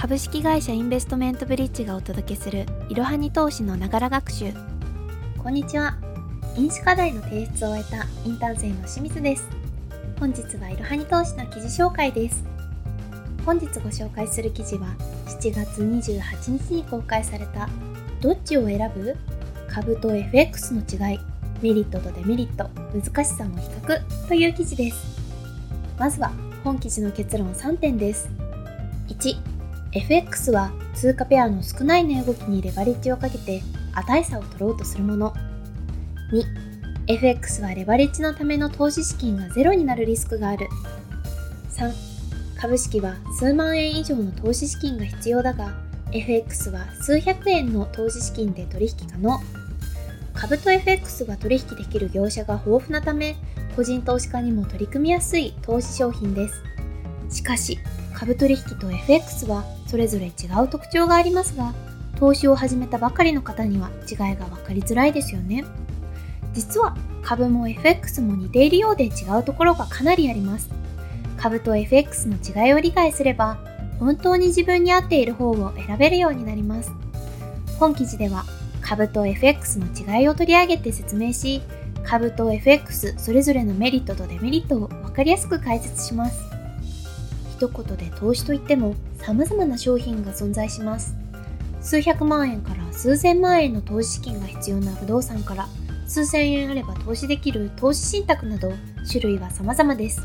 株式会社インベストメントブリッジがお届けするいろはに投資のながら学習。こんにちは。飲酒課題の提出を終えたインターン生の清水です。本日はいろはに投資の記事紹介です。本日ご紹介する記事は7月28日に公開されたどっちを選ぶ？株と FX の違い。メリットとデメリット。難しさの比較。という記事です。まずは本記事の結論3点です。1 FX は通貨ペアの少ない値動きにレバレッジをかけて値差を取ろうとするもの。2、FX はレバレッジのための投資資金がゼロになるリスクがある。3、株式は数万円以上の投資資金が必要だが、FX は数百円の投資資金で取引可能。株と FX が取引できる業者が豊富なため、個人投資家にも取り組みやすい投資商品です。しかし、株取引と FX はそれぞれ違う特徴がありますが、投資を始めたばかりの方には違いが分かりづらいですよね。実は株も FX も似ているようで違うところがかなりあります。株と FX の違いを理解すれば、本当に自分に合っている方を選べるようになります。本記事では株と FX の違いを取り上げて説明し、株と FX それぞれのメリットとデメリットを分かりやすく解説します。一言で投資といっても様々な商品が存在します。数百万円から数千万円の投資資金が必要な不動産から数千円あれば投資できる投資信託など種類は様々です。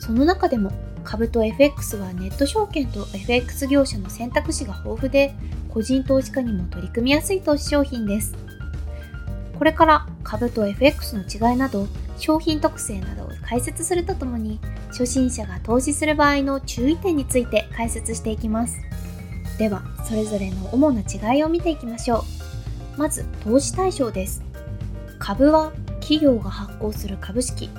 その中でも株と FX はネット証券と FX 業者の選択肢が豊富で個人投資家にも取り組みやすい投資商品です。これから株と FX の違いなど商品特性などを解説するとともに初心者が投資する場合の注意点について解説していきます。では、それぞれの主な違いを見ていきましょう。まず、投資対象です。株は企業が発行する株式。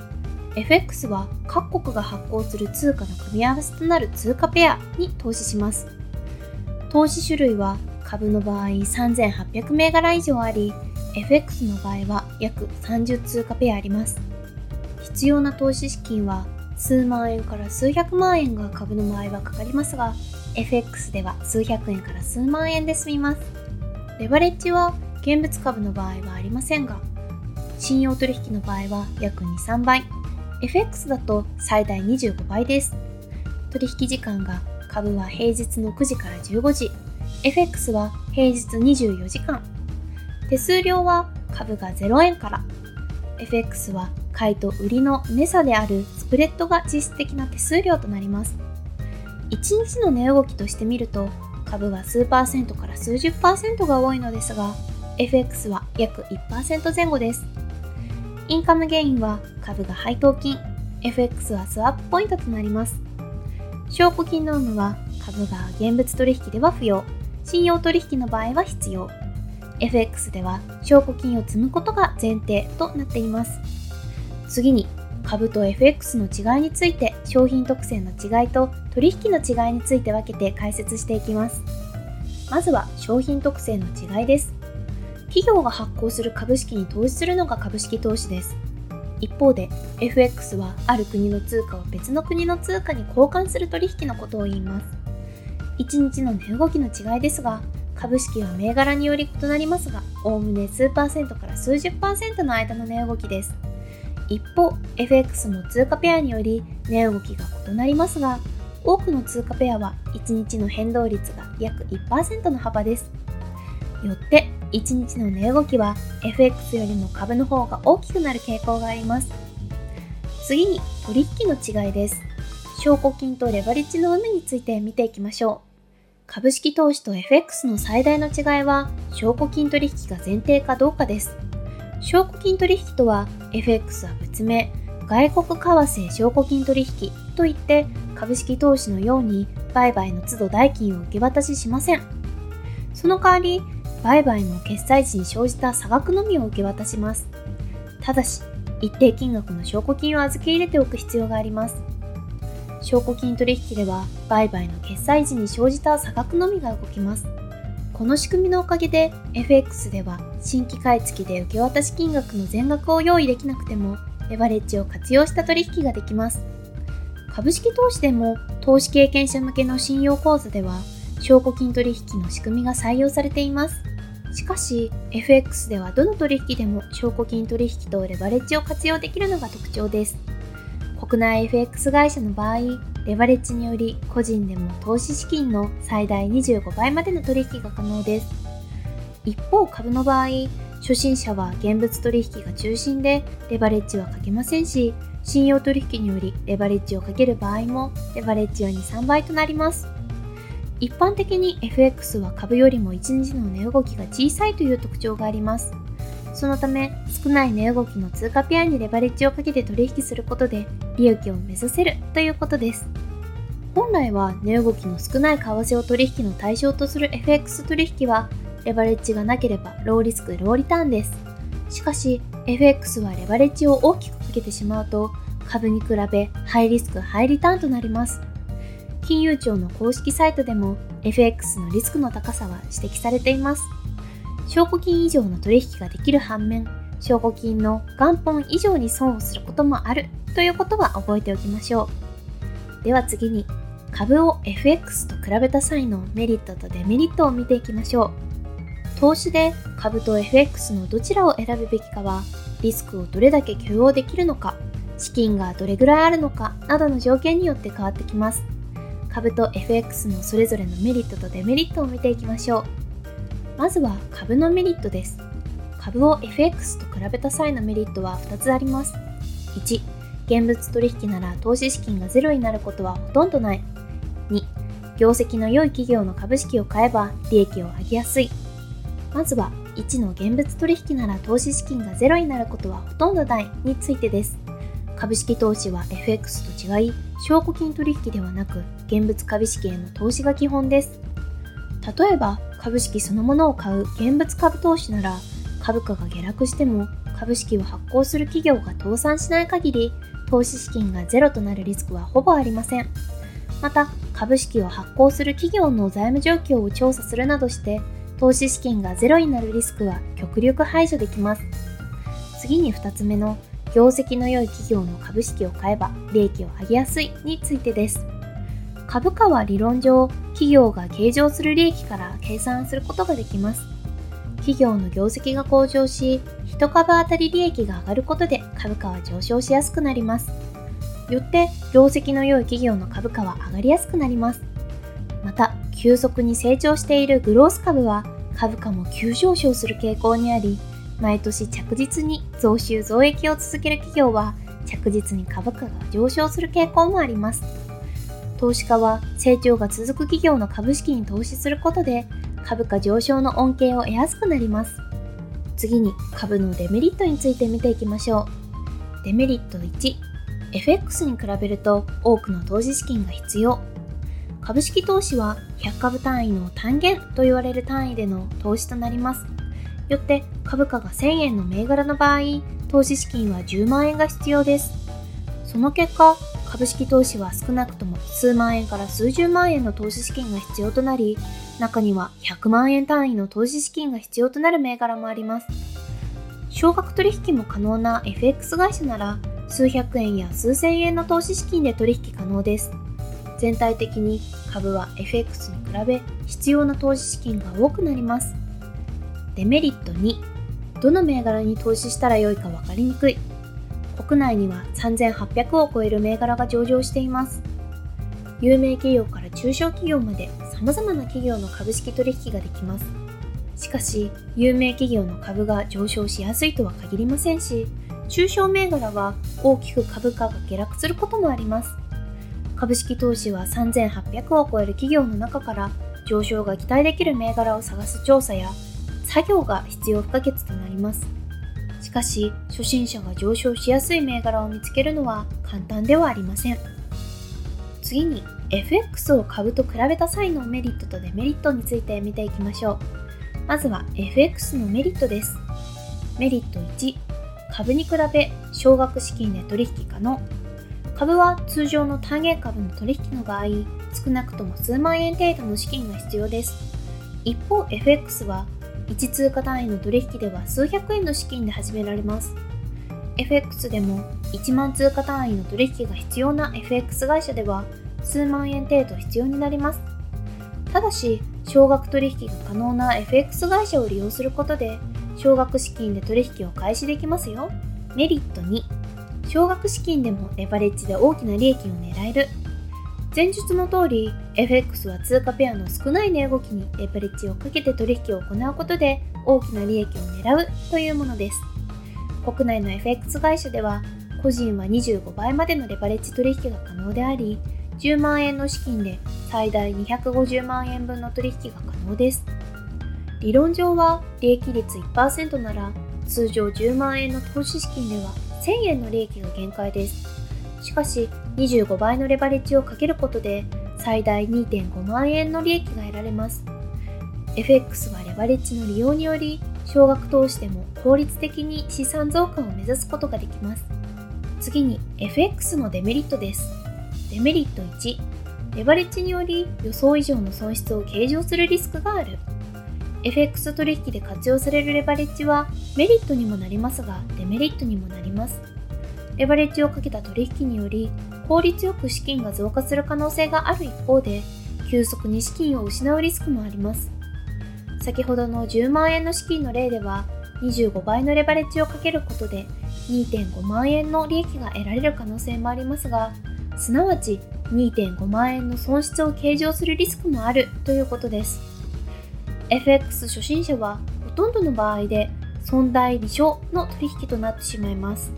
FX は各国が発行する通貨の組み合わせとなる通貨ペアに投資します。投資種類は株の場合3800銘柄以上あり、FX の場合は約30通貨ペアあります。必要な投資資金は数万円から数百万円が株の場合はかかりますが、FX では数百円から数万円で済みます。レバレッジは現物株の場合はありませんが、信用取引の場合は約2、3倍、FX だと最大25倍です。取引時間が株は平日の9時から15時、FX は平日24時間。手数料は株が0円から、FX は買いと売りの値差であるスプレッドが実質的な手数料となります。1日の値動きとして見ると株は数パーセントから数十パーセントが多いのですが FX は約1%前後です。インカムゲインは株が配当金、FX はスワップポイントとなります。証拠金の有無は株が現物取引では不要、信用取引の場合は必要。FX では証拠金を積むことが前提となっています。次に株と FX の違いについて商品特性の違いと取引の違いについて分けて解説していきます。まずは商品特性の違いです。企業が発行する株式に投資するのが株式投資です。一方で FX はある国の通貨を別の国の通貨に交換する取引のことを言います。1日の値動きの違いですが株式は銘柄により異なりますがおおむね数パーセントから数十パーセントの間の値動きです。一方 FX も通貨ペアにより値動きが異なりますが多くの通貨ペアは1日の変動率が約1%の幅です。よって1日の値動きは FX よりも株の方が大きくなる傾向があります。次に取引の違いです。証拠金とレバレッジの有無について見ていきましょう。株式投資と FX の最大の違いは証拠金取引が前提かどうかです。証拠金取引とは FX は別名外国為替証拠金取引といって株式投資のように売買の都度代金を受け渡ししません。その代わり売買の決済時に生じた差額のみを受け渡します。ただし一定金額の証拠金を預け入れておく必要があります。証拠金取引では売買の決済時に生じた差額のみが動きます。この仕組みのおかげで FX では新規買い付きで受け渡し金額の全額を用意できなくてもレバレッジを活用した取引ができます。株式投資でも投資経験者向けの信用講座では証拠金取引の仕組みが採用されています。しかし、FX ではどの取引でも証拠金取引とレバレッジを活用できるのが特徴です。国内 FX 会社の場合、レバレッジにより個人でも投資資金の最大25倍までの取引が可能です。一方株の場合、初心者は現物取引が中心でレバレッジはかけませんし、信用取引によりレバレッジをかける場合もレバレッジは2、3倍となります。一般的に FX は株よりも1日の値動きが小さいという特徴があります。そのため少ない値動きの通貨ペアにレバレッジをかけて取引することで利益を目指せるということです。本来は値動きの少ない為替を取引の対象とする FX 取引はレバレッジがなければローリスクローリターンです。しかし FX はレバレッジを大きくかけてしまうと株に比べハイリスクハイリターンとなります。金融庁の公式サイトでも FX のリスクの高さは指摘されています。証拠金以上の取引ができる反面、証拠金の元本以上に損をすることもあるということは覚えておきましょう。では次に、株を FX と比べた際のメリットとデメリットを見ていきましょう。投資で株と FX のどちらを選ぶべきかは、リスクをどれだけ許容できるのか、資金がどれぐらいあるのかなどの条件によって変わってきます。株と FX のそれぞれのメリットとデメリットを見ていきましょう。まずは株のメリットです。株を FX と比べた際のメリットは2つあります。1、現物取引なら投資資金がゼロになることはほとんどない。2、業績の良い企業の株式を買えば利益を上げやすい。まずは1の現物取引なら投資資金がゼロになることはほとんどないについてです。株式投資は FX と違い、証拠金取引ではなく、現物株式への投資が基本です。例えば、株式そのものを買う現物株投資なら、株価が下落しても株式を発行する企業が倒産しない限り、投資資金がゼロとなるリスクはほぼありません。また、株式を発行する企業の財務状況を調査するなどして、投資資金がゼロになるリスクは極力排除できます。次に2つ目の業績の良い企業の株式を買えば利益を上げやすいについてです。株価は理論上、企業が計上する利益から計算することができます。企業の業績が向上し、1株当たり利益が上がることで株価は上昇しやすくなります。よって、業績の良い企業の株価は上がりやすくなります。また、急速に成長しているグロース株は株価も急上昇する傾向にあり、毎年着実に増収増益を続ける企業は着実に株価が上昇する傾向もあります。投資家は成長が続く企業の株式に投資することで株価上昇の恩恵を得やすくなります。次に株のデメリットについて見ていきましょう。デメリット1、FX に比べると多くの投資資金が必要。株式投資は100株単位の単元と言われる単位での投資となります。よって株価が1000円の銘柄の場合、投資資金は10万円が必要です。その結果、株式投資は少なくとも数万円から数十万円の投資資金が必要となり、中には100万円単位の投資資金が必要となる銘柄もあります。少額取引も可能な FX 会社なら、数百円や数千円の投資資金で取引可能です。全体的に株は FX に比べ必要な投資資金が多くなります。デメリット2、どの銘柄に投資したらよいか分かりにくい。国内には3800を超える銘柄が上場しています。有名企業から中小企業まで様々な企業の株式取引ができます。しかし、有名企業の株が上昇しやすいとは限りませんし、中小銘柄は大きく株価が下落することもあります。株式投資は3800を超える企業の中から上昇が期待できる銘柄を探す調査や作業が必要不可欠となります。しかし、初心者が上昇しやすい銘柄を見つけるのは簡単ではありません。次に、FX を株と比べた際のメリットとデメリットについて見ていきましょう。まずは FX のメリットです。メリット1、株に比べ少額資金で取引可能。株は通常の単元株の取引の場合、少なくとも数万円程度の資金が必要です。一方、FX は1通貨単位の取引では数百円の資金で始められます。FX でも1万通貨単位の取引が必要な FX 会社では数万円程度必要になります。ただし、少額取引が可能な FX 会社を利用することで、少額資金で取引を開始できますよ。メリット2、少額資金でもレバレッジで大きな利益を狙える。前述の通り、FX は通貨ペアの少ない値動きにレバレッジをかけて取引を行うことで大きな利益を狙うというものです。国内の FX 会社では、個人は25倍までのレバレッジ取引が可能であり、10万円の資金で最大250万円分の取引が可能です。理論上は利益率1%なら通常10万円の投資資金では1000円の利益が限界です。しかし25倍のレバレッジをかけることで最大2.5万円の利益が得られます。FX はレバレッジの利用により少額投資でも効率的に資産増加を目指すことができます。次に FX のデメリットです。デメリット1、レバレッジにより予想以上の損失を計上するリスクがある。FX 取引で活用されるレバレッジはメリットにもなりますがデメリットにもなります。レバレッジをかけた取引により効率よく資金が増加する可能性がある一方で急速に資金を失うリスクもあります。先ほどの10万円の資金の例では25倍のレバレッジをかけることで2.5万円の利益が得られる可能性もありますがすなわち2.5万円の損失を計上するリスクもあるということです FX 初心者はほとんどの場合で損大利小の取引となってしまいます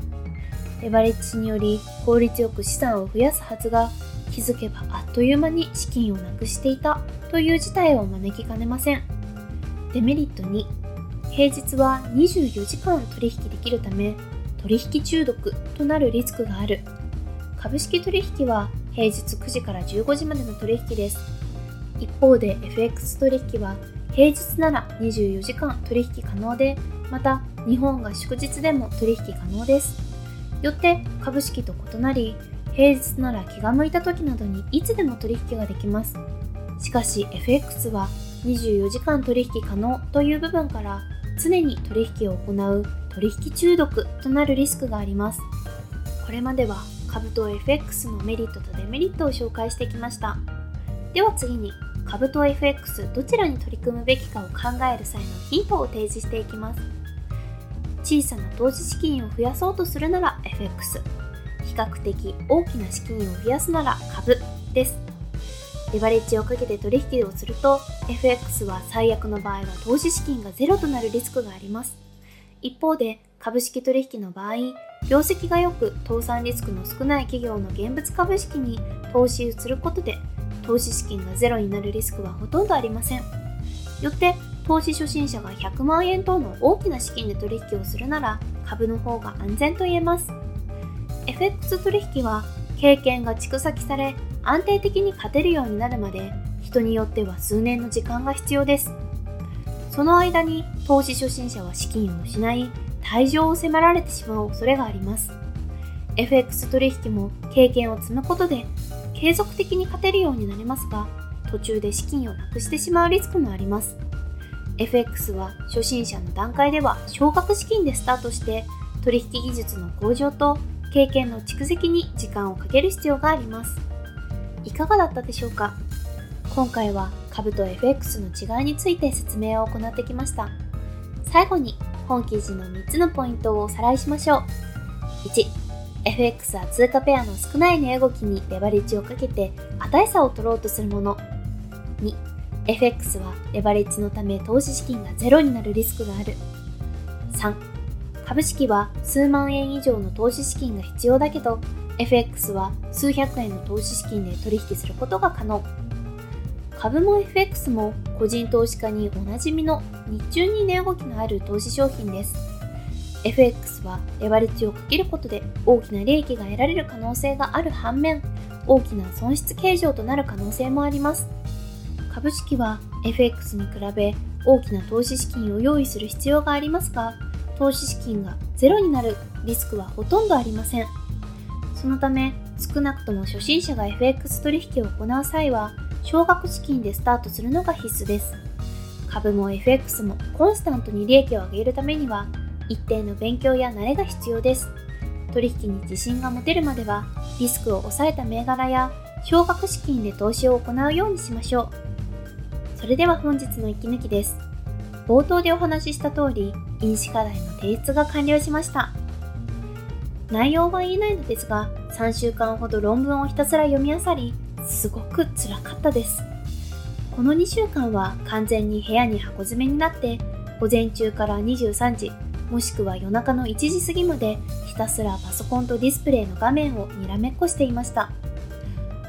レバレッジにより効率よく資産を増やすはずが気づけばあっという間に資金をなくしていたという事態を招きかねません。デメリット2平日は24時間取引できるため取引中毒となるリスクがある。株式取引は平日9時から15時までの取引です。一方で FX 取引は平日なら24時間取引可能でまた日本が祝日でも取引可能です。よって株式と異なり平日なら気が向いた時などにいつでも取引ができますしかし FX は24時間取引可能という部分から常に取引を行う取引中毒となるリスクがあります。これまでは株と FX のメリットとデメリットを紹介してきました。では次に株と FX どちらに取り組むべきかを考える際のヒントを提示していきます。小さな投資資金を増やそうとするなら FX、比較的大きな資金を増やすなら株です。レバレッジをかけて取引をすると FX は最悪の場合は投資資金がゼロとなるリスクがあります。一方で株式取引の場合業績が良く倒産リスクの少ない企業の現物株式に投資することで投資資金がゼロになるリスクはほとんどありません。よって投資初心者が100万円等の大きな資金で取引をするなら株の方が安全と言えます FX 取引は経験が蓄積され安定的に勝てるようになるまで人によっては数年の時間が必要です。その間に投資初心者は資金を失い、退場を迫られてしまう恐れがあります。FX 取引も経験を積むことで継続的に勝てるようになりますが、途中で資金をなくしてしまうリスクもあります。FX は初心者の段階では少額資金でスタートして取引技術の向上と経験の蓄積に時間をかける必要があります。いかがだったでしょうか？今回は株と FX の違いについて説明を行ってきました。最後に本記事の3つのポイントをおさらいしましょう。1FX は通貨ペアの少ない値動きにレバレッジをかけて値差を取ろうとするもの。2 FX はレバレッジのため投資資金がゼロになるリスクがある3株式は数万円以上の投資資金が必要だけど FX は数百円の投資資金で取引することが可能。株も FX も個人投資家におなじみの日中に値動きのある投資商品です。FX はレバレッジをかけることで大きな利益が得られる可能性がある反面、大きな損失計上となる可能性もあります。株式は FX に比べ大きな投資資金を用意する必要がありますが、投資資金がゼロになるリスクはほとんどありません。そのため少なくとも初心者が FX 取引を行う際は少額資金でスタートするのが必須です。株も FX もコンスタントに利益を上げるためには一定の勉強や慣れが必要です。取引に自信が持てるまではリスクを抑えた銘柄や少額資金で投資を行うようにしましょう。それでは本日の息抜きです。冒頭でお話しした通り、飲酒課題の提出が完了しました。内容は言えないのですが、3週間ほど論文をひたすら読み漁り、すごく辛かったです。この2週間は完全に部屋に箱詰めになって、午前中から23時、もしくは夜中の1時過ぎまでひたすらパソコンとディスプレイの画面をにらめっこしていました。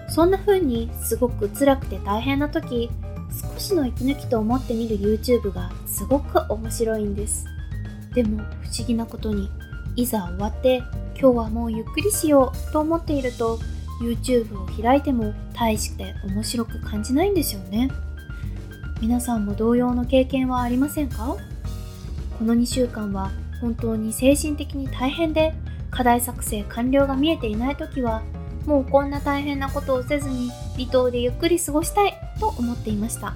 そんな風にすごく辛くて大変な時、少しの息抜きと思って見る YouTube がすごく面白いんです。でも不思議なことに、いざ終わって今日はもうゆっくりしようと思っていると YouTube を開いても大して面白く感じないんですよね。皆さんも同様の経験はありませんか？この2週間は本当に精神的に大変で課題作成完了が見えていない時はもうこんな大変なことをせずに離島でゆっくり過ごしたいと思っていました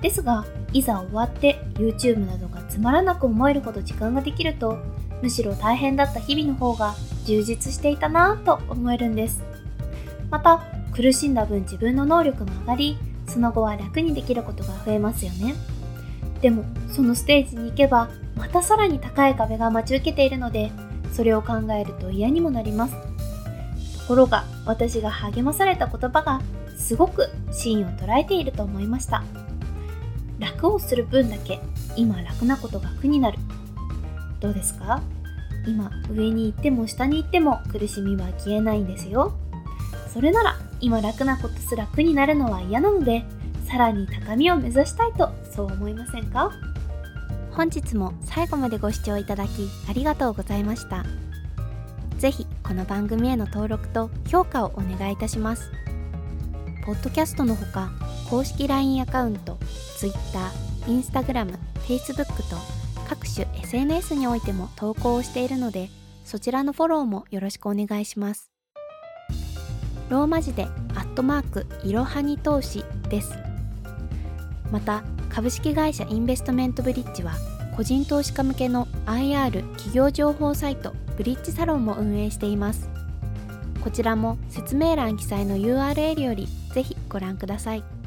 ですがいざ終わって YouTube などがつまらなく思えるほど時間ができるとむしろ大変だった日々の方が充実していたなぁと思えるんです。また苦しんだ分自分の能力も上がりその後は楽にできることが増えますよね。でもそのステージに行けばまたさらに高い壁が待ち受けているのでそれを考えると嫌にもなります。ところが私が励まされた言葉がすごく芯を捉えていると思いました。楽をする分だけ今楽なことが苦になるどうですか？今上に行っても下に行っても苦しみは消えないんですよそれなら今楽なことすら苦になるのは嫌なのでさらに高みを目指したいとそう思いませんか？本日も最後までご視聴いただきありがとうございました。ぜひこの番組への登録と評価をお願いいたします。ポッドキャストのほか公式 LINE アカウント、Twitter、Instagram、Facebook と各種 SNS においても投稿をしているのでそちらのフォローもよろしくお願いします。ローマ字でアットマークいろはに投資です。また株式会社インベストメントブリッジは個人投資家向けの IR 企業情報サイトブリッジサロンも運営していますこちらも説明欄記載の URL よりご覧ください。